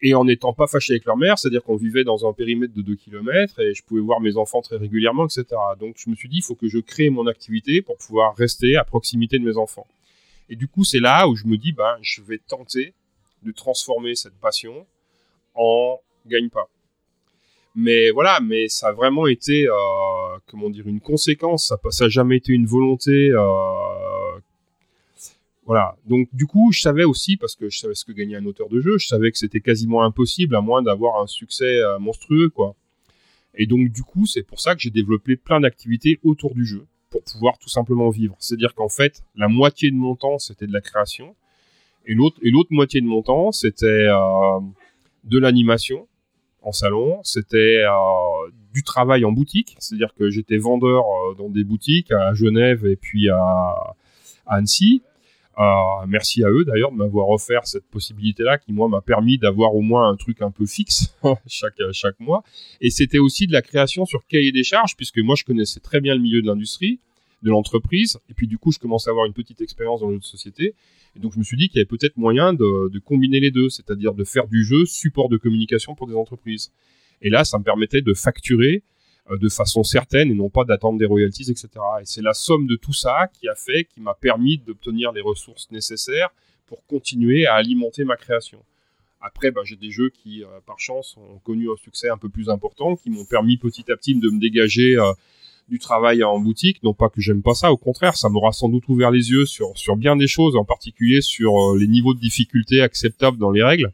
et en n'étant pas fâché avec leur mère, c'est-à-dire qu'on vivait dans un périmètre de 2 km et je pouvais voir mes enfants très régulièrement, etc. Donc je me suis dit, il faut que je crée mon activité pour pouvoir rester à proximité de mes enfants. Et du coup, c'est là où je me dis, ben, je vais tenter de transformer cette passion en gagne-pas. Mais voilà, mais ça a vraiment été, euh, comment dire, une conséquence. Ça n'a jamais été une volonté euh, voilà. Donc du coup, je savais aussi parce que je savais ce que gagnait un auteur de jeu, je savais que c'était quasiment impossible à moins d'avoir un succès euh, monstrueux, quoi. Et donc du coup, c'est pour ça que j'ai développé plein d'activités autour du jeu pour pouvoir tout simplement vivre. C'est-à-dire qu'en fait, la moitié de mon temps c'était de la création et l'autre et l'autre moitié de mon temps c'était euh, de l'animation en salon, c'était euh, du travail en boutique, c'est-à-dire que j'étais vendeur dans des boutiques à Genève et puis à Annecy. Merci à eux d'ailleurs de m'avoir offert cette possibilité-là qui moi m'a permis d'avoir au moins un truc un peu fixe [laughs] chaque chaque mois. Et c'était aussi de la création sur cahier des charges puisque moi je connaissais très bien le milieu de l'industrie, de l'entreprise, et puis du coup je commençais à avoir une petite expérience dans le jeu de société. Et donc je me suis dit qu'il y avait peut-être moyen de, de combiner les deux, c'est-à-dire de faire du jeu support de communication pour des entreprises. Et là, ça me permettait de facturer de façon certaine et non pas d'attendre des royalties, etc. Et c'est la somme de tout ça qui a fait, qui m'a permis d'obtenir les ressources nécessaires pour continuer à alimenter ma création. Après, ben, j'ai des jeux qui, euh, par chance, ont connu un succès un peu plus important, qui m'ont permis petit à petit de me dégager euh, du travail en boutique. Non pas que j'aime pas ça, au contraire, ça m'aura sans doute ouvert les yeux sur, sur bien des choses, en particulier sur les niveaux de difficulté acceptables dans les règles.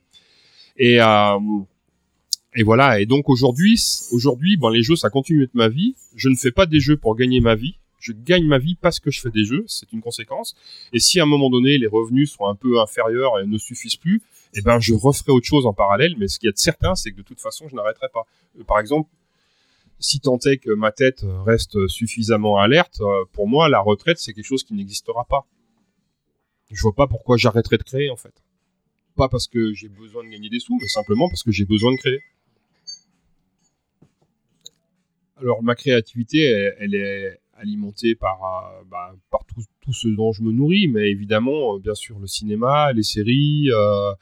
Et, et voilà. Et donc aujourd'hui, aujourd'hui, bon, les jeux, ça continue d'être ma vie. Je ne fais pas des jeux pour gagner ma vie. Je gagne ma vie parce que je fais des jeux. C'est une conséquence. Et si à un moment donné, les revenus sont un peu inférieurs et ne suffisent plus, eh ben, je referai autre chose en parallèle. Mais ce qui est certain, c'est que de toute façon, je n'arrêterai pas. Euh, par exemple, si tant est que ma tête reste suffisamment alerte, euh, pour moi, la retraite, c'est quelque chose qui n'existera pas. Je vois pas pourquoi j'arrêterais de créer, en fait. Pas parce que j'ai besoin de gagner des sous, mais simplement parce que j'ai besoin de créer. Alors ma créativité, elle, est alimentée par, euh, bah, par tout, ce dont je me nourris, mais évidemment, euh, bien sûr, le cinéma, les séries, euh,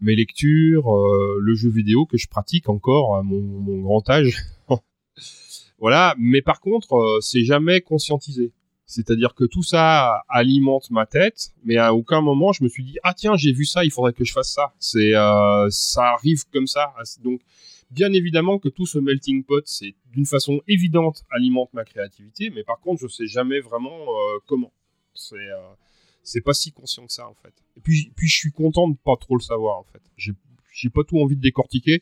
mes lectures, le jeu vidéo que je pratique encore à mon, grand âge. [laughs] voilà, mais par contre, c'est jamais conscientisé. C'est-à-dire que tout ça alimente ma tête, mais à aucun moment je me suis dit ah tiens j'ai vu ça, il faudrait que je fasse ça. C'est ça arrive comme ça. Donc Bien évidemment que tout ce melting pot, c'est d'une façon évidente alimente ma créativité, mais par contre, je sais jamais vraiment euh, comment. C'est euh, pas si conscient que ça en fait. Et puis, je suis content de pas trop le savoir en fait. J'ai pas tout envie de décortiquer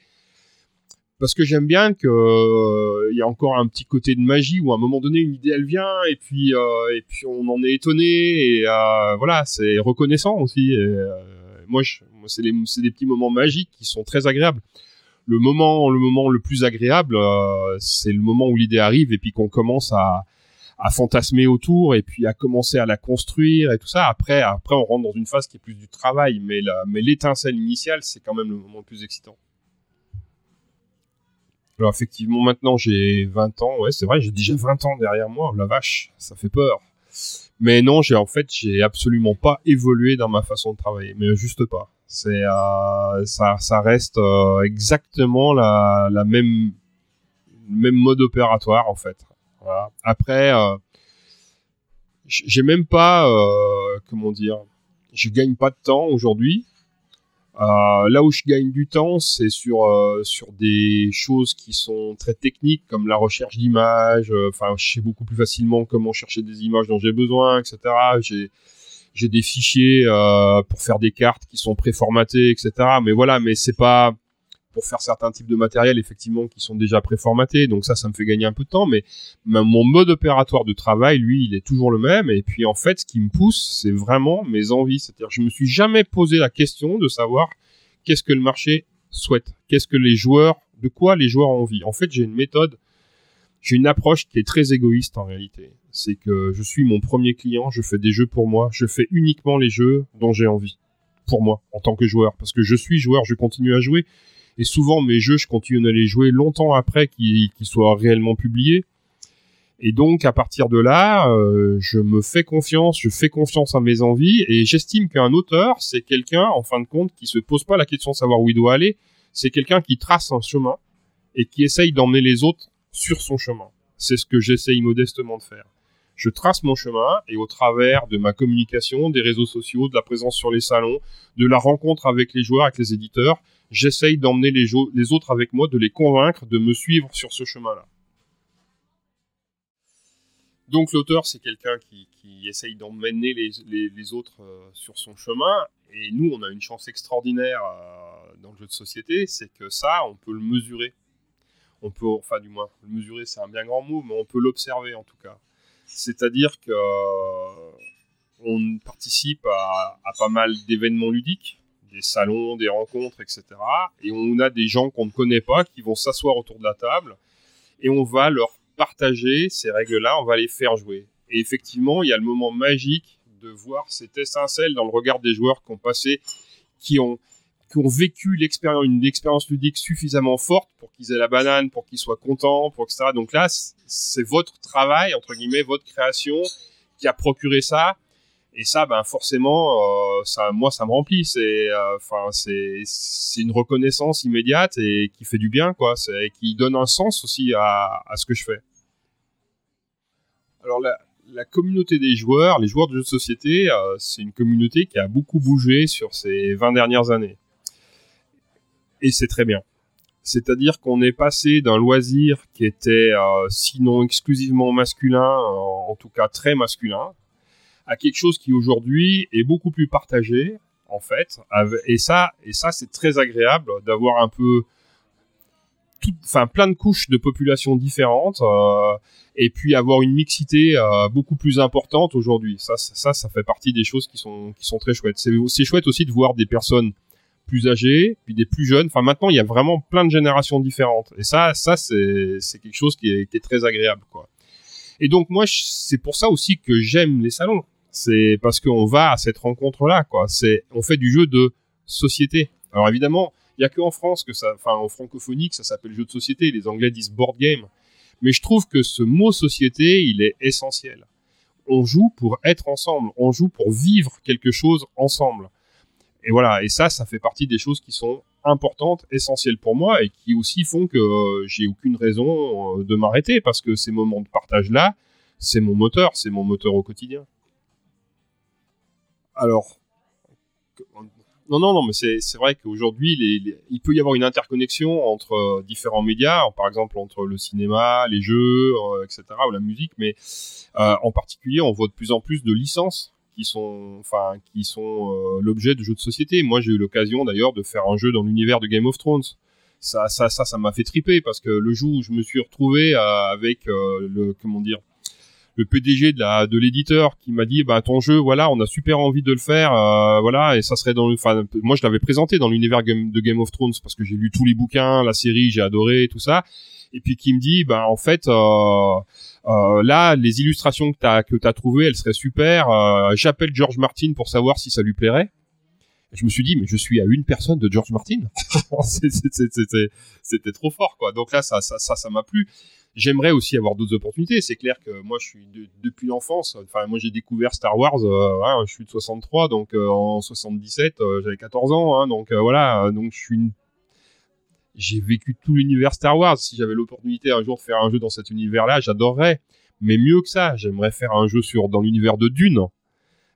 parce que j'aime bien qu'il euh, y a encore un petit côté de magie où à un moment donné une idée elle vient et puis et puis on en est étonné et voilà c'est reconnaissant aussi. moi c'est des petits moments magiques qui sont très agréables le moment, le moment le plus agréable, euh, c'est le moment où l'idée arrive et puis qu'on commence à, à fantasmer autour et puis à commencer à la construire et tout ça. Après, après, on rentre dans une phase qui est plus du travail, mais la, mais l'étincelle initiale, c'est quand même le moment le plus excitant. Alors effectivement, maintenant j'ai 20 ans, ouais, c'est vrai, j'ai déjà 20 ans derrière moi, la vache, ça fait peur. Mais non, j'ai en fait, j'ai absolument pas évolué dans ma façon de travailler, mais juste pas. C'est euh, ça, ça reste euh, exactement la, même même mode opératoire en fait. Après, euh, j'ai même pas, euh, comment dire, je gagne pas de temps aujourd'hui. Euh, là où je gagne du temps, c'est sur euh, sur des choses qui sont très techniques comme la recherche d'images. Euh, enfin, je sais beaucoup plus facilement comment chercher des images dont j'ai besoin, etc. J'ai j'ai des fichiers euh, pour faire des cartes qui sont préformatées, etc. Mais voilà, mais c'est pas pour faire certains types de matériel effectivement qui sont déjà préformatés. Donc ça, ça me fait gagner un peu de temps. Mais mon mode opératoire de travail, lui, il est toujours le même. Et puis en fait, ce qui me pousse, c'est vraiment mes envies. C'est-à-dire, je me suis jamais posé la question de savoir qu'est-ce que le marché souhaite, qu'est-ce que les joueurs, de quoi les joueurs ont envie? En fait, j'ai une méthode, j'ai une approche qui est très égoïste en réalité. C'est que je suis mon premier client, je fais des jeux pour moi, je fais uniquement les jeux dont j'ai envie pour moi en tant que joueur parce que je suis joueur, je continue à jouer et souvent, mes jeux, je continue à les jouer longtemps après qu'ils soient réellement publiés. Et donc, à partir de là, euh, je me fais confiance, je fais confiance à mes envies, et j'estime qu'un auteur, c'est quelqu'un, en fin de compte, qui se pose pas la question de savoir où il doit aller, c'est quelqu'un qui trace un chemin, et qui essaye d'emmener les autres sur son chemin. C'est ce que j'essaye modestement de faire. Je trace mon chemin, et au travers de ma communication, des réseaux sociaux, de la présence sur les salons, de la rencontre avec les joueurs, avec les éditeurs, j'essaye d'emmener les, autres avec moi, de les convaincre de me suivre sur ce chemin-là. Donc l'auteur, c'est quelqu'un qui, essaye d'emmener les, autres euh, sur son chemin. Et nous, on a une chance extraordinaire euh, dans le jeu de société, c'est que ça, on peut le mesurer. On peut, enfin du moins, le mesurer, c'est un bien grand mot, mais on peut l'observer en tout cas. C'est-à-dire que euh, on participe à pas mal d'événements ludiques des salons, des rencontres, etc. Et on a des gens qu'on ne connaît pas qui vont s'asseoir autour de la table et on va leur partager ces règles-là, on va les faire jouer. Et effectivement, il y a le moment magique de voir cette étincelle dans le regard des joueurs qui ont passé, qui ont, qui ont vécu une expérience ludique suffisamment forte pour qu'ils aient la banane, pour qu'ils soient contents, pour etc. Donc là, c'est votre travail, entre guillemets, votre création qui a procuré ça et ça ben forcément euh, ça moi ça me remplit. C'est euh, enfin c'est c'est une reconnaissance immédiate et qui fait du bien quoi. Qui donne un sens aussi à, ce que je fais. Alors la, la communauté des joueurs les joueurs de jeux de société euh, c'est une communauté qui a beaucoup bougé sur ces 20 dernières années. Et c'est très bien. C'est-à-dire qu'on est passé d'un loisir qui était sinon exclusivement masculin en tout cas très masculin à quelque chose qui aujourd'hui est beaucoup plus partagé en fait et ça et ça c'est très agréable d'avoir un peu enfin plein de couches de population différentes euh, et puis avoir une mixité euh, beaucoup plus importante aujourd'hui. Ça, ça ça fait partie des choses qui sont qui sont très chouettes. C'est chouette aussi de voir des personnes plus âgées puis des plus jeunes. Enfin maintenant il y a vraiment plein de générations différentes. Et ça ça c'est c'est quelque chose qui est, qui très agréable quoi. Et donc moi c'est pour ça aussi que j'aime les salons c'est parce qu'on va à cette rencontre-là, quoi. C'est, on fait du jeu de société. Alors évidemment, il y a que en France que ça, en francophonie que ça s'appelle jeu de société. Les Anglais disent board game. Mais je trouve que ce mot société, il est essentiel. On joue pour être ensemble. On joue pour vivre quelque chose ensemble. Et voilà. Et ça, ça fait partie des choses qui sont importantes, essentielles pour moi et qui aussi font que euh, j'ai aucune raison euh, de m'arrêter parce que ces moments de partage là, c'est mon moteur, c'est mon moteur au quotidien alors, non, non, non, mais c'est vrai qu'aujourd'hui, il peut y avoir une interconnexion entre euh, différents médias, par exemple entre le cinéma, les jeux, euh, etc., ou la musique, mais euh, en particulier, on voit de plus en plus de licences qui sont, enfin, qui sont l'objet de jeux de société. Moi, j'ai eu l'occasion d'ailleurs de faire un jeu dans l'univers de Game of Thrones. Ça, ça, ça, ça m'a fait triper parce que le jour où je me suis retrouvé avec le, comment dire, le PDG de de l'éditeur qui m'a dit bah ton jeu voilà on a super envie de le faire euh, voilà et ça serait dans enfin moi je l'avais présenté dans l'univers de Game of Thrones parce que j'ai lu tous les bouquins la série j'ai adoré tout ça. Et puis qui me dit bah en fait euh, euh, là les illustrations que t'as que t'as trouvées elles seraient super j'appelle George Martin pour savoir si ça lui plairait je me suis dit mais je suis à une personne de George Martin [laughs] c'était trop fort quoi donc là ça ça ça ça m'a plu J'aimerais aussi avoir d'autres opportunités. C'est clair que moi, je suis depuis l'enfance. Enfin, moi, j'ai découvert Star Wars. Euh, hein, je suis de 63, donc euh, en 77, euh, j'avais 14 ans. Hein, donc voilà, donc je suis. J'ai vécu tout l'univers Star Wars. Si j'avais l'opportunité un jour de faire un jeu dans cet univers-là, j'adorerais. Mais mieux que ça, j'aimerais faire un jeu sur dans l'univers de Dune.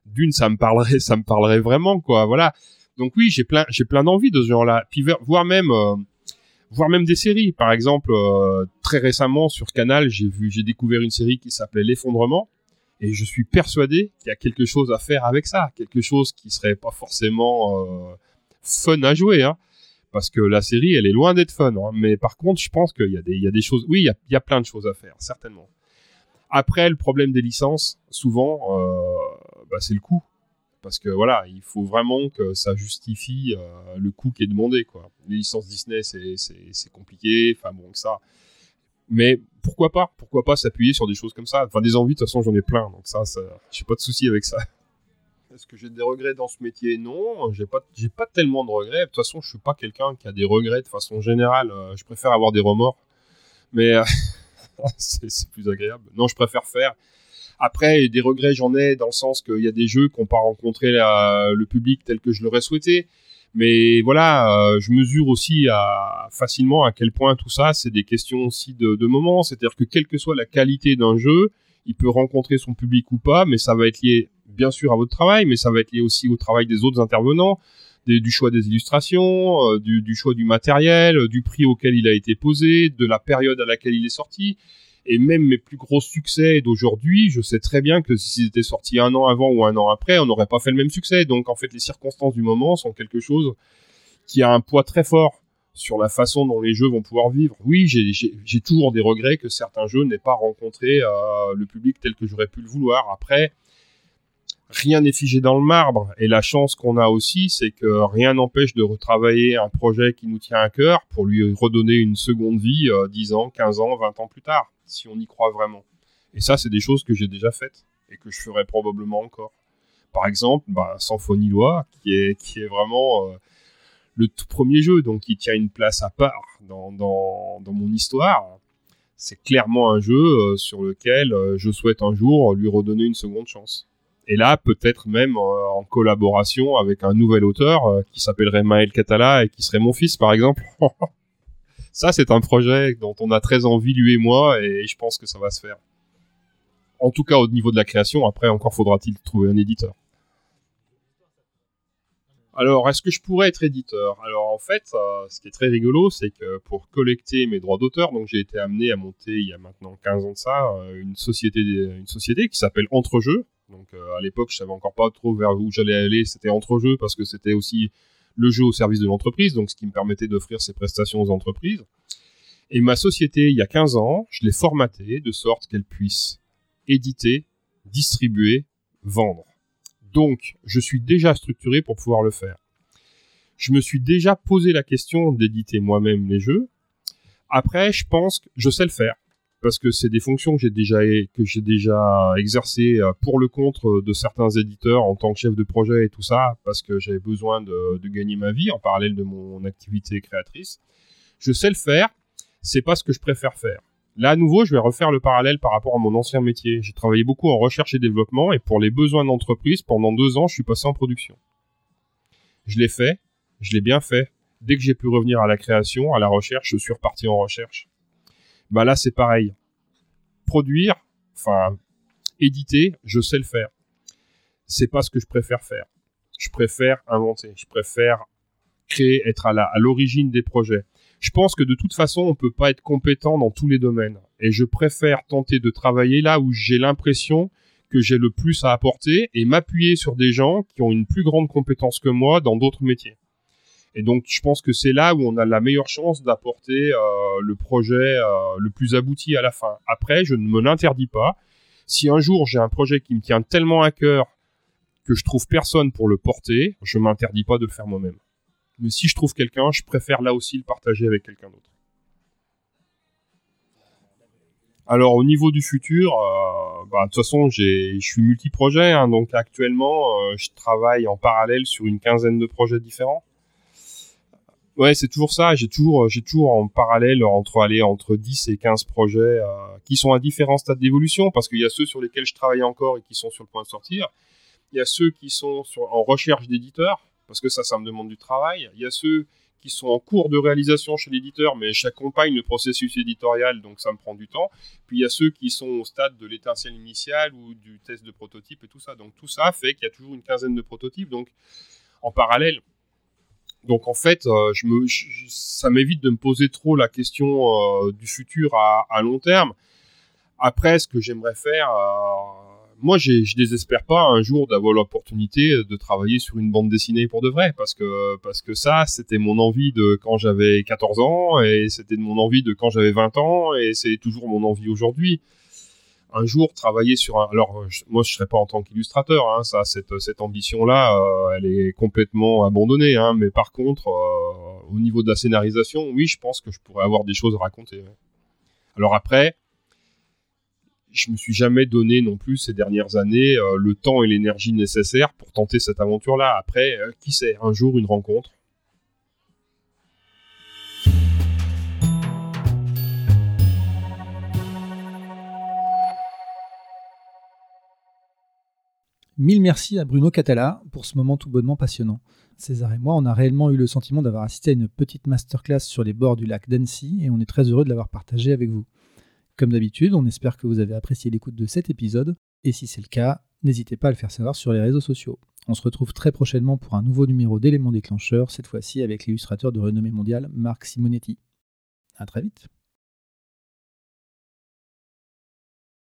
Dune, ça me parlerait, ça me parlerait vraiment, quoi. Voilà. Donc oui, j'ai plein, j'ai plein d'envie de ce genre-là. Puis voire même voire même des séries. Par exemple, euh, très récemment sur Canal, j'ai vu, j'ai découvert une série qui s'appelait L'effondrement, et je suis persuadé qu'il y a quelque chose à faire avec ça, quelque chose qui serait pas forcément euh, fun à jouer, hein, parce que la série, elle est loin d'être fun. Hein. mais par contre, je pense qu'il y y a des choses, oui, il y a, plein de choses à faire, certainement. Après, le problème des licences, souvent, euh, bah, c'est le coût parce que voilà, il faut vraiment que ça justifie euh, le coût qui est demandé. Quoi. Les licences Disney, c'est compliqué, enfin bon, que ça. Mais pourquoi pas? Pourquoi pas s'appuyer sur des choses comme ça? Enfin, des envies, de toute façon, j'en ai plein, donc ça, ça j'ai pas de souci avec ça. Est-ce que j'ai des regrets dans ce métier? Non, j'ai pas, pas tellement de regrets. De toute façon, je suis pas quelqu'un qui a des regrets de façon générale. Euh, je préfère avoir des remords, mais euh, [laughs] c'est plus agréable. Non, je préfère faire. Après, des regrets, j'en ai dans le sens qu'il y a des jeux qui n'ont pas rencontré le public tel que je l'aurais souhaité. Mais voilà, euh, je mesure aussi facilement à quel point tout ça, c'est des questions aussi de, moment. C'est-à-dire que quelle que soit la qualité d'un jeu, il peut rencontrer son public ou pas, mais ça va être lié bien sûr à votre travail, mais ça va être lié aussi au travail des autres intervenants, du choix des illustrations, euh, du, du, choix du matériel, du prix auquel il a été posé, de la période à laquelle il est sorti. Et même mes plus gros succès d'aujourd'hui, je sais très bien que s'ils étaient sortis un an avant ou un an après, on n'aurait pas fait le même succès. Donc en fait, les circonstances du moment sont quelque chose qui a un poids très fort sur la façon dont les jeux vont pouvoir vivre. Oui, j'ai toujours des regrets que certains jeux n'aient pas rencontré euh, le public tel que j'aurais pu le vouloir. Après, rien n'est figé dans le marbre. Et la chance qu'on a aussi, c'est que rien n'empêche de retravailler un projet qui nous tient à cœur pour lui redonner une seconde vie euh, 10 ans, 15 ans, 20 ans plus tard si on y croit vraiment. Et ça, c'est des choses que j'ai déjà faites et que je ferai probablement encore. Par exemple, bah, Symphonie Loi, qui est, qui est vraiment euh, le tout premier jeu, donc qui tient une place à part dans, dans, dans mon histoire. C'est clairement un jeu euh, sur lequel euh, je souhaite un jour lui redonner une seconde chance. Et là, peut-être même en collaboration avec un nouvel auteur qui s'appellerait Maël Catala et qui serait mon fils, par exemple. [laughs] ça, c'est un projet dont on a très envie, lui et moi, et je pense que ça va se faire. En tout cas, au niveau de la création, après, encore faudra-t-il trouver un éditeur. Alors, est-ce que je pourrais être éditeur? Alors, en fait, euh, ce qui est très rigolo, c'est que pour collecter mes droits d'auteur, donc j'ai été amené à monter il y a maintenant 15 ans de ça, euh, une société, une société qui s'appelle Entrejeux. Donc, euh, à l'époque, je savais encore pas trop vers où j'allais aller. C'était Entrejeux parce que c'était aussi le jeu au service de l'entreprise, donc ce qui me permettait d'offrir ces prestations aux entreprises. Et ma société, il y a 15 ans, je l'ai formatée de sorte qu'elle puisse éditer, distribuer, vendre. Donc, je suis déjà structuré pour pouvoir le faire. Je me suis déjà posé la question d'éditer moi-même les jeux. Après, je pense que je sais le faire parce que c'est des fonctions que j'ai déjà que exercées euh, pour le compte euh, de certains éditeurs en tant que chef de projet et tout ça parce que j'avais besoin de, gagner ma vie en parallèle de mon activité créatrice. Je sais le faire, c'est pas ce que je préfère faire. Là à nouveau, je vais refaire le parallèle par rapport à mon ancien métier. J'ai travaillé beaucoup en recherche et développement et pour les besoins d'entreprise, pendant deux ans, je suis passé en production. Je l'ai fait, je l'ai bien fait. Dès que j'ai pu revenir à la création, à la recherche, je suis reparti en recherche bah là c'est pareil. Produire, enfin éditer, je sais le faire. C'est pas ce que je préfère faire. Je préfère inventer, je préfère créer, être à l'origine des projets. Je pense que de toute façon, on peut pas être compétent dans tous les domaines. Et je préfère tenter de travailler là où j'ai l'impression que j'ai le plus à apporter et m'appuyer sur des gens qui ont une plus grande compétence que moi dans d'autres métiers. Et donc, je pense que c'est là où on a la meilleure chance d'apporter euh, le projet euh, le plus abouti à la fin. Après, je ne me l'interdis pas. Si un jour j'ai un projet qui me tient tellement à cœur que je trouve personne pour le porter, je m'interdis pas de le faire moi-même. Mais si je trouve quelqu'un, je préfère là aussi le partager avec quelqu'un d'autre. Alors au niveau du futur, euh, bah, de toute façon, je suis multi-projet, hein, donc actuellement, je travaille en parallèle sur une quinzaine de projets différents. Ouais, c'est toujours ça. J'ai toujours, j'ai toujours en parallèle entre aller entre 10 et 15 projets euh, qui sont à différents stades d'évolution, parce qu'il y a ceux sur lesquels je travaille encore et qui sont sur le point de sortir. Il y a ceux qui sont en recherche d'éditeurs, parce que ça, ça me demande du travail. Il y a ceux qui sont en cours de réalisation chez l'éditeur, mais j'accompagne le processus éditorial, donc ça me prend du temps. Puis il y a ceux qui sont au stade de l'étincelle initiale ou du test de prototype et tout ça. Donc tout ça fait qu'il y a toujours une quinzaine de prototypes, donc en parallèle. Donc en fait, euh, ça m'évite de me poser trop la question euh, du futur à, long terme. Après, ce que j'aimerais faire, euh, moi, je désespère pas un jour d'avoir l'opportunité de travailler sur une bande dessinée pour de vrai, parce que, parce que ça, c'était mon envie de quand j'avais 14 ans, et c'était mon envie de quand j'avais 20 ans, et c'est toujours mon envie aujourd'hui. Un jour, travailler sur un... Alors, moi, je serais pas en tant qu'illustrateur, hein, ça, cette, cette ambition-là, euh, elle est complètement abandonnée, hein, mais par contre, euh, au niveau de la scénarisation, oui, je pense que je pourrais avoir des choses à raconter. Alors après, je me suis jamais donné non plus ces dernières années euh, le temps et l'énergie nécessaires pour tenter cette aventure-là. Après, euh, qui sait, un jour une rencontre. Mille merci à Bruno Catala pour ce moment tout bonnement passionnant. César et moi, on a réellement eu le sentiment d'avoir assisté à une petite masterclass sur les bords du lac d'Annecy et on est très heureux de l'avoir partagé avec vous. Comme d'habitude, on espère que vous avez apprécié l'écoute de cet épisode, et si c'est le cas, n'hésitez pas à le faire savoir sur les réseaux sociaux. On se retrouve très prochainement pour un nouveau numéro d'éléments déclencheurs, cette fois-ci avec l'illustrateur de renommée mondiale Marc Simonetti. A très vite